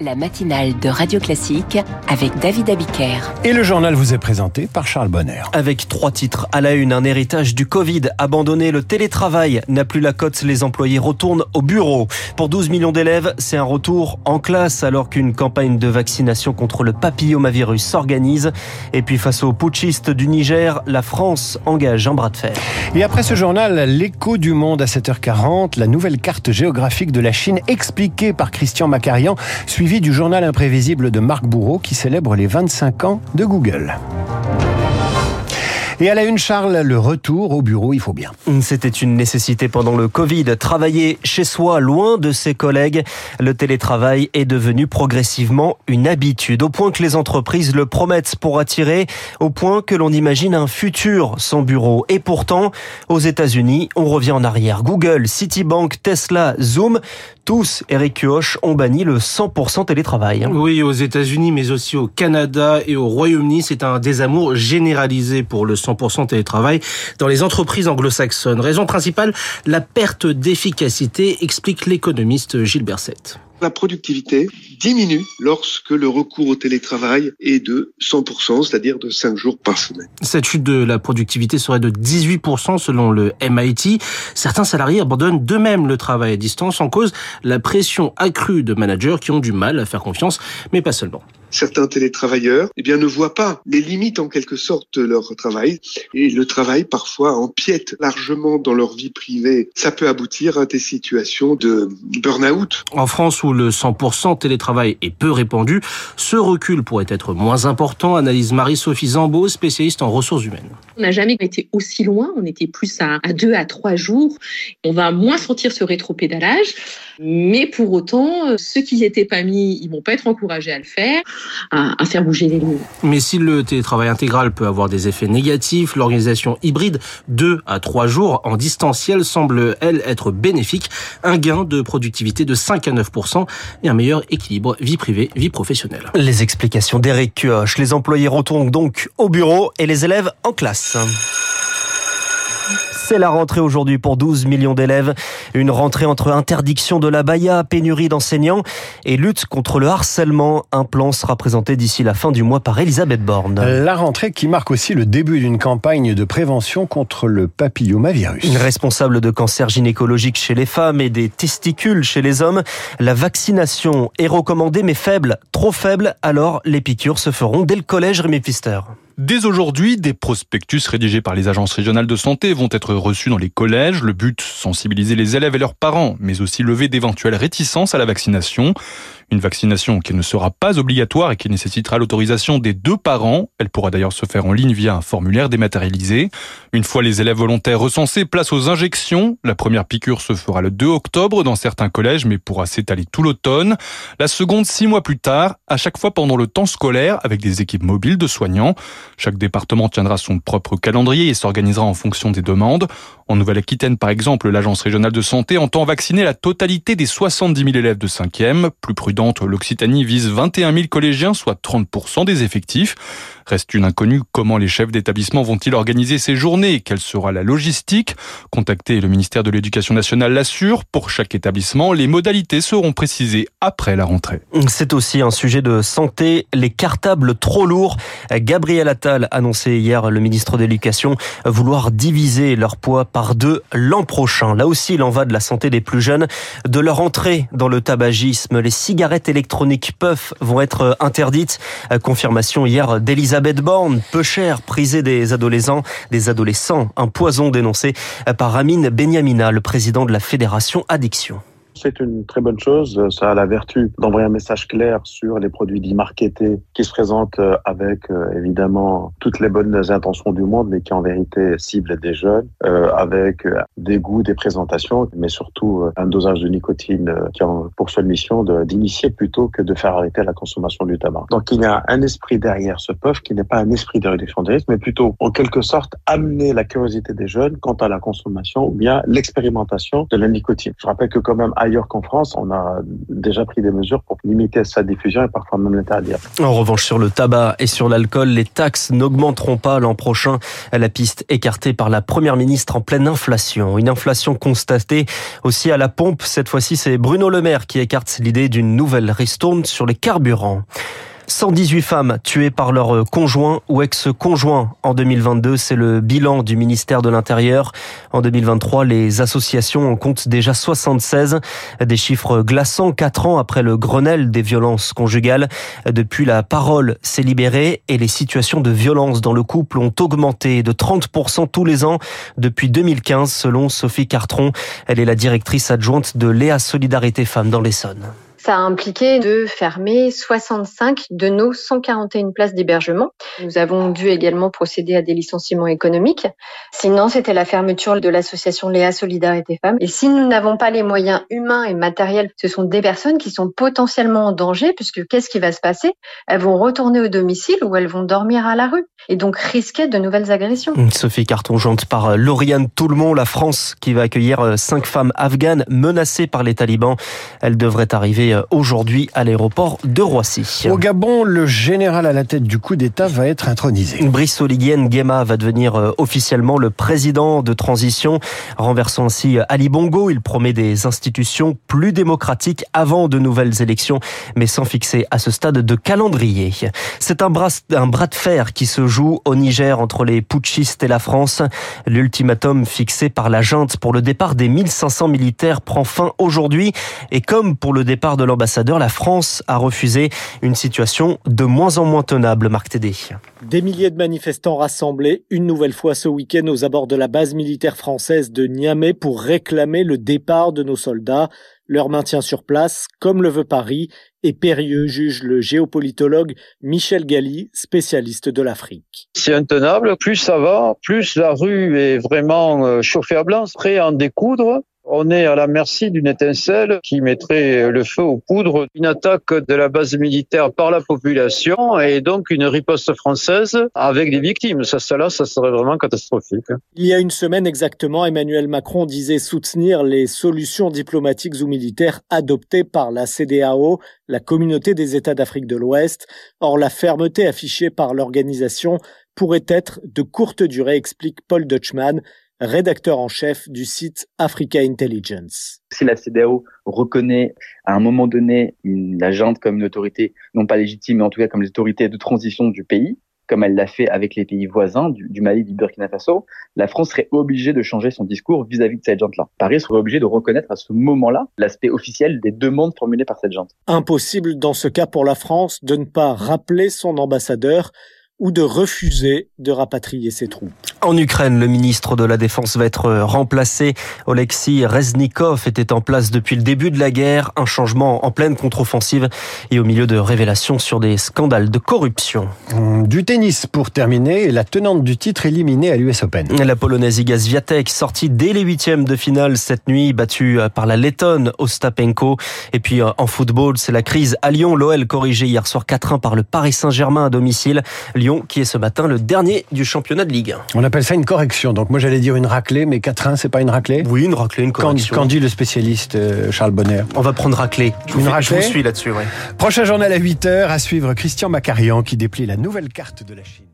la matinale de Radio Classique avec David Abiker. Et le journal vous est présenté par Charles Bonner. Avec trois titres à la une, un héritage du Covid, abandonné le télétravail, n'a plus la cote, les employés retournent au bureau. Pour 12 millions d'élèves, c'est un retour en classe alors qu'une campagne de vaccination contre le papillomavirus s'organise. Et puis face aux putschistes du Niger, la France engage un bras de fer. Et après ce journal, l'écho du monde à 7h40, la nouvelle carte géographique de la Chine expliquée par Christian Suivi du journal imprévisible de Marc Bourreau qui célèbre les 25 ans de Google. Et à la une, Charles, le retour au bureau, il faut bien. C'était une nécessité pendant le Covid. Travailler chez soi, loin de ses collègues. Le télétravail est devenu progressivement une habitude, au point que les entreprises le promettent pour attirer, au point que l'on imagine un futur sans bureau. Et pourtant, aux États-Unis, on revient en arrière. Google, Citibank, Tesla, Zoom, tous, Eric Kioch, ont banni le 100% télétravail. Oui, aux États-Unis, mais aussi au Canada et au Royaume-Uni, c'est un désamour généralisé pour le 100% télétravail dans les entreprises anglo-saxonnes. Raison principale, la perte d'efficacité, explique l'économiste Gilles Berset. La productivité diminue lorsque le recours au télétravail est de 100%, c'est-à-dire de 5 jours par semaine. Cette chute de la productivité serait de 18% selon le MIT. Certains salariés abandonnent d'eux-mêmes le travail à distance en cause la pression accrue de managers qui ont du mal à faire confiance, mais pas seulement certains télétravailleurs eh bien, ne voient pas les limites en quelque sorte de leur travail et le travail parfois empiète largement dans leur vie privée. Ça peut aboutir à des situations de burn-out. En France où le 100% télétravail est peu répandu, ce recul pourrait être moins important, analyse Marie-Sophie Zambeau, spécialiste en ressources humaines. On n'a jamais été aussi loin, on était plus à, à deux à trois jours. On va moins sentir ce rétropédalage, mais pour autant, ceux qui n'y étaient pas mis, ils vont pas être encouragés à le faire à, faire bouger les lignes. Mais si le télétravail intégral peut avoir des effets négatifs, l'organisation hybride 2 à 3 jours en distanciel semble, elle, être bénéfique. Un gain de productivité de 5 à 9% et un meilleur équilibre vie privée, vie professionnelle. Les explications d'Eric Kioch. Les employés retournent donc au bureau et les élèves en classe. C'est la rentrée aujourd'hui pour 12 millions d'élèves. Une rentrée entre interdiction de la baya, pénurie d'enseignants et lutte contre le harcèlement. Un plan sera présenté d'ici la fin du mois par Elisabeth Borne. La rentrée qui marque aussi le début d'une campagne de prévention contre le papillomavirus. Une responsable de cancer gynécologique chez les femmes et des testicules chez les hommes. La vaccination est recommandée mais faible, trop faible. Alors les piqûres se feront dès le collège Rémi Pfister. Dès aujourd'hui, des prospectus rédigés par les agences régionales de santé vont être reçus dans les collèges. Le but, sensibiliser les élèves et leurs parents, mais aussi lever d'éventuelles réticences à la vaccination. Une vaccination qui ne sera pas obligatoire et qui nécessitera l'autorisation des deux parents. Elle pourra d'ailleurs se faire en ligne via un formulaire dématérialisé. Une fois les élèves volontaires recensés, place aux injections. La première piqûre se fera le 2 octobre dans certains collèges, mais pourra s'étaler tout l'automne. La seconde, six mois plus tard, à chaque fois pendant le temps scolaire, avec des équipes mobiles de soignants. Chaque département tiendra son propre calendrier et s'organisera en fonction des demandes. En Nouvelle-Aquitaine, par exemple, l'Agence régionale de santé entend vacciner la totalité des 70 000 élèves de 5e. Plus prudente, l'Occitanie vise 21 000 collégiens, soit 30% des effectifs. Reste une inconnue, comment les chefs d'établissement vont-ils organiser ces journées? Quelle sera la logistique? Contacté, le ministère de l'Éducation nationale l'assure. Pour chaque établissement, les modalités seront précisées après la rentrée. C'est aussi un sujet de santé, les cartables trop lourds. Gabriel Attal annonçait hier, le ministre de l'Éducation, vouloir diviser leur poids par deux l'an prochain. Là aussi, il en va de la santé des plus jeunes, de leur entrée dans le tabagisme. Les cigarettes électroniques puff vont être interdites. Confirmation hier d'Elisa Elisabeth Borne, peu cher, prisée des adolescents, des adolescents, un poison dénoncé par Amine Benyamina, le président de la Fédération Addiction. C'est une très bonne chose. Ça a la vertu d'envoyer un message clair sur les produits dits marketés qui se présentent euh, avec euh, évidemment toutes les bonnes intentions du monde, mais qui en vérité ciblent des jeunes, euh, avec des goûts, des présentations, mais surtout un dosage de nicotine qui a pour seule mission d'initier plutôt que de faire arrêter la consommation du tabac. Donc il y a un esprit derrière ce puff qui n'est pas un esprit de réduction des risques, mais plutôt en quelque sorte amener la curiosité des jeunes quant à la consommation ou bien l'expérimentation de la nicotine. Je rappelle que quand même ailleurs qu'en France, on a déjà pris des mesures pour limiter sa diffusion et parfois même l'interdire. En revanche, sur le tabac et sur l'alcool, les taxes n'augmenteront pas l'an prochain. La piste écartée par la première ministre en pleine inflation. Une inflation constatée aussi à la pompe. Cette fois-ci, c'est Bruno Le Maire qui écarte l'idée d'une nouvelle ristourne sur les carburants. 118 femmes tuées par leur euh, conjoint ou ex-conjoint en 2022. C'est le bilan du ministère de l'Intérieur. En 2023, les associations en comptent déjà 76. Des chiffres glaçants quatre ans après le Grenelle des violences conjugales. Depuis, la parole s'est libérée et les situations de violence dans le couple ont augmenté de 30% tous les ans depuis 2015 selon Sophie Cartron. Elle est la directrice adjointe de Léa Solidarité Femmes dans l'Essonne. Ça a impliqué de fermer 65 de nos 141 places d'hébergement. Nous avons dû également procéder à des licenciements économiques. Sinon, c'était la fermeture de l'association Léa Solidarité Femmes. Et si nous n'avons pas les moyens humains et matériels, ce sont des personnes qui sont potentiellement en danger, puisque qu'est-ce qui va se passer? Elles vont retourner au domicile ou elles vont dormir à la rue et donc risquer de nouvelles agressions. Sophie Carton, jointe par Lauriane Toulmont, la France qui va accueillir euh, cinq femmes afghanes menacées par les talibans. Elles devraient arriver euh, aujourd'hui à l'aéroport de Roissy. Au Gabon, le général à la tête du coup d'État va être intronisé. Brice Oliguen Nguema va devenir euh, officiellement le président de transition, renversant ainsi euh, Ali Bongo. Il promet des institutions plus démocratiques avant de nouvelles élections, mais sans fixer à ce stade de calendrier. C'est un bras, un bras de fer qui se joue au Niger entre les putschistes et la France. L'ultimatum fixé par la junte pour le départ des 1500 militaires prend fin aujourd'hui et comme pour le départ de l'ambassadeur, la France a refusé une situation de moins en moins tenable, Marc Tédé. Des milliers de manifestants rassemblés une nouvelle fois ce week-end aux abords de la base militaire française de Niamey pour réclamer le départ de nos soldats. Leur maintien sur place, comme le veut Paris, est périlleux, juge le géopolitologue Michel Galli, spécialiste de l'Afrique. C'est intenable, plus ça va, plus la rue est vraiment euh, chauffée à blanc, prêt à en découdre. On est à la merci d'une étincelle qui mettrait le feu aux poudres, une attaque de la base militaire par la population et donc une riposte française avec des victimes. Ça, là, ça serait vraiment catastrophique. Il y a une semaine exactement, Emmanuel Macron disait soutenir les solutions diplomatiques ou militaires adoptées par la CDAO, la communauté des États d'Afrique de l'Ouest. Or, la fermeté affichée par l'organisation pourrait être de courte durée, explique Paul Dutchman, rédacteur en chef du site Africa Intelligence. Si la CDAO reconnaît à un moment donné une, la comme une autorité non pas légitime, mais en tout cas comme l'autorité de transition du pays, comme elle l'a fait avec les pays voisins du, du, Mali, du Burkina Faso, la France serait obligée de changer son discours vis-à-vis de cette jante-là. Paris serait obligé de reconnaître à ce moment-là l'aspect officiel des demandes formulées par cette jante. Impossible dans ce cas pour la France de ne pas rappeler son ambassadeur ou de refuser de rapatrier ses troupes. En Ukraine, le ministre de la Défense va être remplacé. Oleksiy Reznikov était en place depuis le début de la guerre, un changement en pleine contre-offensive et au milieu de révélations sur des scandales de corruption. Hum, du tennis pour terminer, la tenante du titre éliminée à l'US Open. La polonaise Iga Swiatek sortie dès les huitièmes de finale cette nuit, battue par la lettonne Ostapenko. Et puis euh, en football, c'est la crise à Lyon. L'OL corrigé hier soir 4-1 par le Paris Saint-Germain à domicile qui est ce matin le dernier du championnat de Ligue 1. On appelle ça une correction. Donc moi j'allais dire une raclée, mais 4-1, c'est pas une raclée? Oui, une raclée, une correction. Quand, dit le spécialiste euh, Charles Bonner? On va prendre raclée. Je une raclée. Je vous suis là-dessus. Prochain journal à 8h, à suivre Christian Macarian qui déplie la nouvelle carte de la Chine.